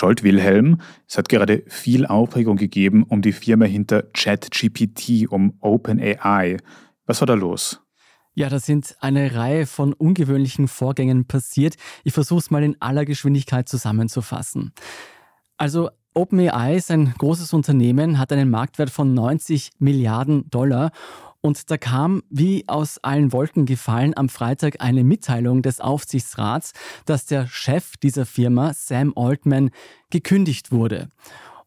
Scholt Wilhelm, es hat gerade viel Aufregung gegeben um die Firma hinter ChatGPT, um OpenAI. Was war da los? Ja, da sind eine Reihe von ungewöhnlichen Vorgängen passiert. Ich versuche es mal in aller Geschwindigkeit zusammenzufassen. Also OpenAI ist ein großes Unternehmen, hat einen Marktwert von 90 Milliarden Dollar und da kam wie aus allen Wolken gefallen am Freitag eine Mitteilung des Aufsichtsrats, dass der Chef dieser Firma, Sam Altman, gekündigt wurde.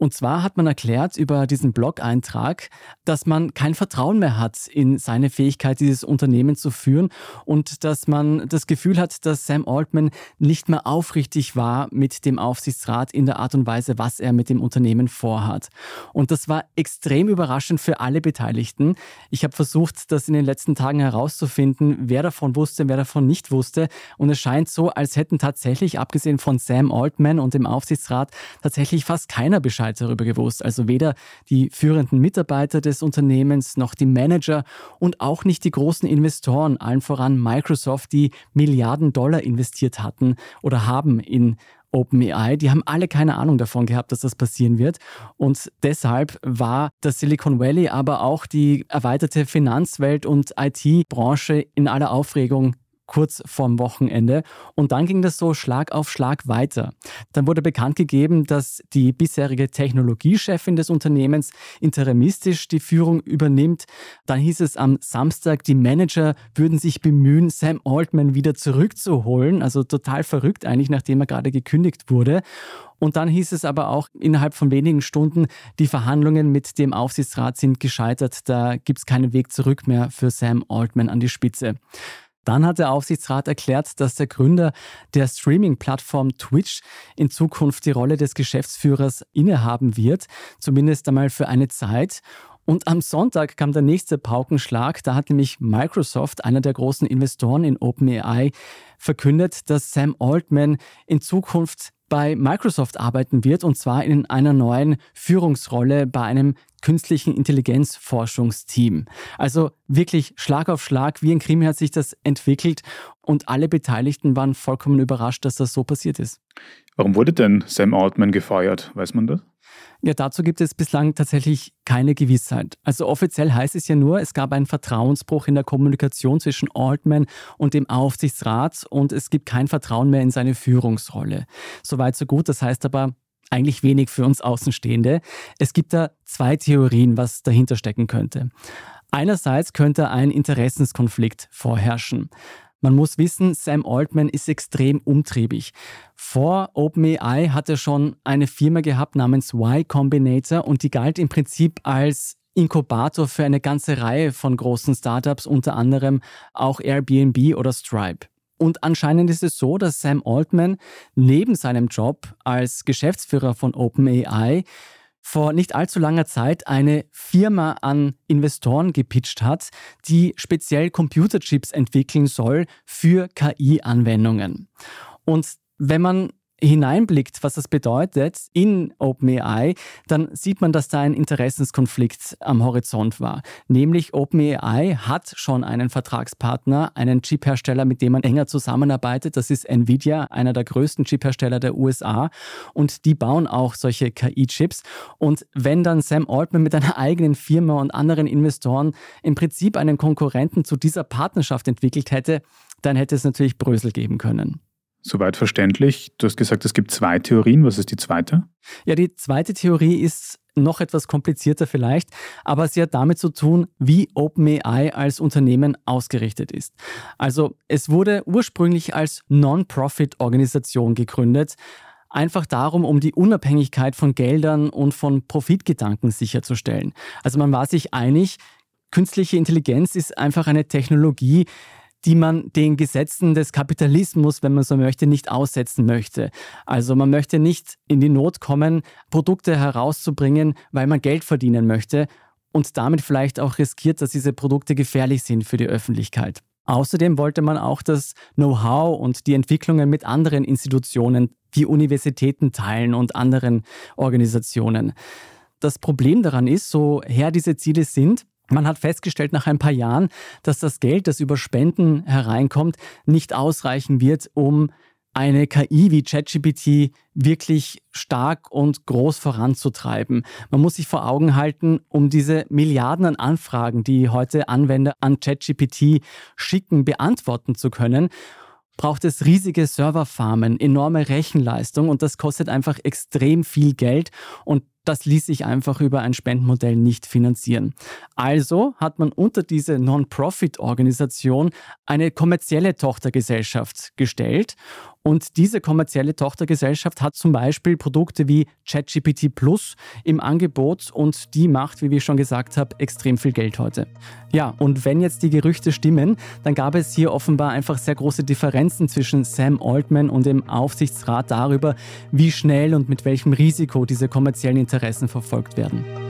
Und zwar hat man erklärt über diesen Blog-Eintrag, dass man kein Vertrauen mehr hat in seine Fähigkeit, dieses Unternehmen zu führen und dass man das Gefühl hat, dass Sam Altman nicht mehr aufrichtig war mit dem Aufsichtsrat in der Art und Weise, was er mit dem Unternehmen vorhat. Und das war extrem überraschend für alle Beteiligten. Ich habe versucht, das in den letzten Tagen herauszufinden, wer davon wusste, wer davon nicht wusste. Und es scheint so, als hätten tatsächlich, abgesehen von Sam Altman und dem Aufsichtsrat, tatsächlich fast keiner Bescheid Bescheid darüber gewusst. Also weder die führenden Mitarbeiter des Unternehmens noch die Manager und auch nicht die großen Investoren, allen voran Microsoft, die Milliarden Dollar investiert hatten oder haben in OpenAI, die haben alle keine Ahnung davon gehabt, dass das passieren wird. Und deshalb war das Silicon Valley, aber auch die erweiterte Finanzwelt und IT-Branche in aller Aufregung kurz vorm Wochenende. Und dann ging das so Schlag auf Schlag weiter. Dann wurde bekannt gegeben, dass die bisherige Technologiechefin des Unternehmens interimistisch die Führung übernimmt. Dann hieß es am Samstag, die Manager würden sich bemühen, Sam Altman wieder zurückzuholen. Also total verrückt eigentlich, nachdem er gerade gekündigt wurde. Und dann hieß es aber auch innerhalb von wenigen Stunden, die Verhandlungen mit dem Aufsichtsrat sind gescheitert. Da gibt es keinen Weg zurück mehr für Sam Altman an die Spitze. Dann hat der Aufsichtsrat erklärt, dass der Gründer der Streaming-Plattform Twitch in Zukunft die Rolle des Geschäftsführers innehaben wird, zumindest einmal für eine Zeit. Und am Sonntag kam der nächste Paukenschlag. Da hat nämlich Microsoft, einer der großen Investoren in OpenAI, verkündet, dass Sam Altman in Zukunft bei Microsoft arbeiten wird, und zwar in einer neuen Führungsrolle bei einem künstlichen Intelligenzforschungsteam. Also wirklich Schlag auf Schlag, wie ein Krimi hat sich das entwickelt und alle Beteiligten waren vollkommen überrascht, dass das so passiert ist. Warum wurde denn Sam Altman gefeuert? Weiß man das? Ja, dazu gibt es bislang tatsächlich keine Gewissheit. Also offiziell heißt es ja nur, es gab einen Vertrauensbruch in der Kommunikation zwischen Altman und dem Aufsichtsrat und es gibt kein Vertrauen mehr in seine Führungsrolle. Soweit so gut. Das heißt aber, eigentlich wenig für uns Außenstehende. Es gibt da zwei Theorien, was dahinter stecken könnte. Einerseits könnte ein Interessenskonflikt vorherrschen. Man muss wissen, Sam Altman ist extrem umtriebig. Vor OpenAI hat er schon eine Firma gehabt namens Y Combinator und die galt im Prinzip als Inkubator für eine ganze Reihe von großen Startups, unter anderem auch Airbnb oder Stripe. Und anscheinend ist es so, dass Sam Altman neben seinem Job als Geschäftsführer von OpenAI vor nicht allzu langer Zeit eine Firma an Investoren gepitcht hat, die speziell Computerchips entwickeln soll für KI-Anwendungen. Und wenn man hineinblickt, was das bedeutet in OpenAI, dann sieht man, dass da ein Interessenskonflikt am Horizont war. Nämlich OpenAI hat schon einen Vertragspartner, einen Chiphersteller, mit dem man enger zusammenarbeitet. Das ist Nvidia, einer der größten Chiphersteller der USA. Und die bauen auch solche KI-Chips. Und wenn dann Sam Altman mit einer eigenen Firma und anderen Investoren im Prinzip einen Konkurrenten zu dieser Partnerschaft entwickelt hätte, dann hätte es natürlich Brösel geben können. Soweit verständlich. Du hast gesagt, es gibt zwei Theorien. Was ist die zweite? Ja, die zweite Theorie ist noch etwas komplizierter vielleicht, aber sie hat damit zu tun, wie OpenAI als Unternehmen ausgerichtet ist. Also es wurde ursprünglich als Non-Profit-Organisation gegründet, einfach darum, um die Unabhängigkeit von Geldern und von Profitgedanken sicherzustellen. Also man war sich einig, künstliche Intelligenz ist einfach eine Technologie, die man den Gesetzen des Kapitalismus, wenn man so möchte, nicht aussetzen möchte. Also man möchte nicht in die Not kommen, Produkte herauszubringen, weil man Geld verdienen möchte und damit vielleicht auch riskiert, dass diese Produkte gefährlich sind für die Öffentlichkeit. Außerdem wollte man auch das Know-how und die Entwicklungen mit anderen Institutionen wie Universitäten teilen und anderen Organisationen. Das Problem daran ist, so her diese Ziele sind, man hat festgestellt nach ein paar Jahren, dass das Geld, das über Spenden hereinkommt, nicht ausreichen wird, um eine KI wie ChatGPT wirklich stark und groß voranzutreiben. Man muss sich vor Augen halten, um diese Milliarden an Anfragen, die heute Anwender an ChatGPT schicken, beantworten zu können, braucht es riesige Serverfarmen, enorme Rechenleistung und das kostet einfach extrem viel Geld und das ließ sich einfach über ein Spendenmodell nicht finanzieren. Also hat man unter diese Non-Profit-Organisation eine kommerzielle Tochtergesellschaft gestellt und diese kommerzielle Tochtergesellschaft hat zum Beispiel Produkte wie ChatGPT Plus im Angebot und die macht, wie ich schon gesagt habe, extrem viel Geld heute. Ja, und wenn jetzt die Gerüchte stimmen, dann gab es hier offenbar einfach sehr große Differenzen zwischen Sam Altman und dem Aufsichtsrat darüber, wie schnell und mit welchem Risiko diese kommerziellen Interessen verfolgt werden.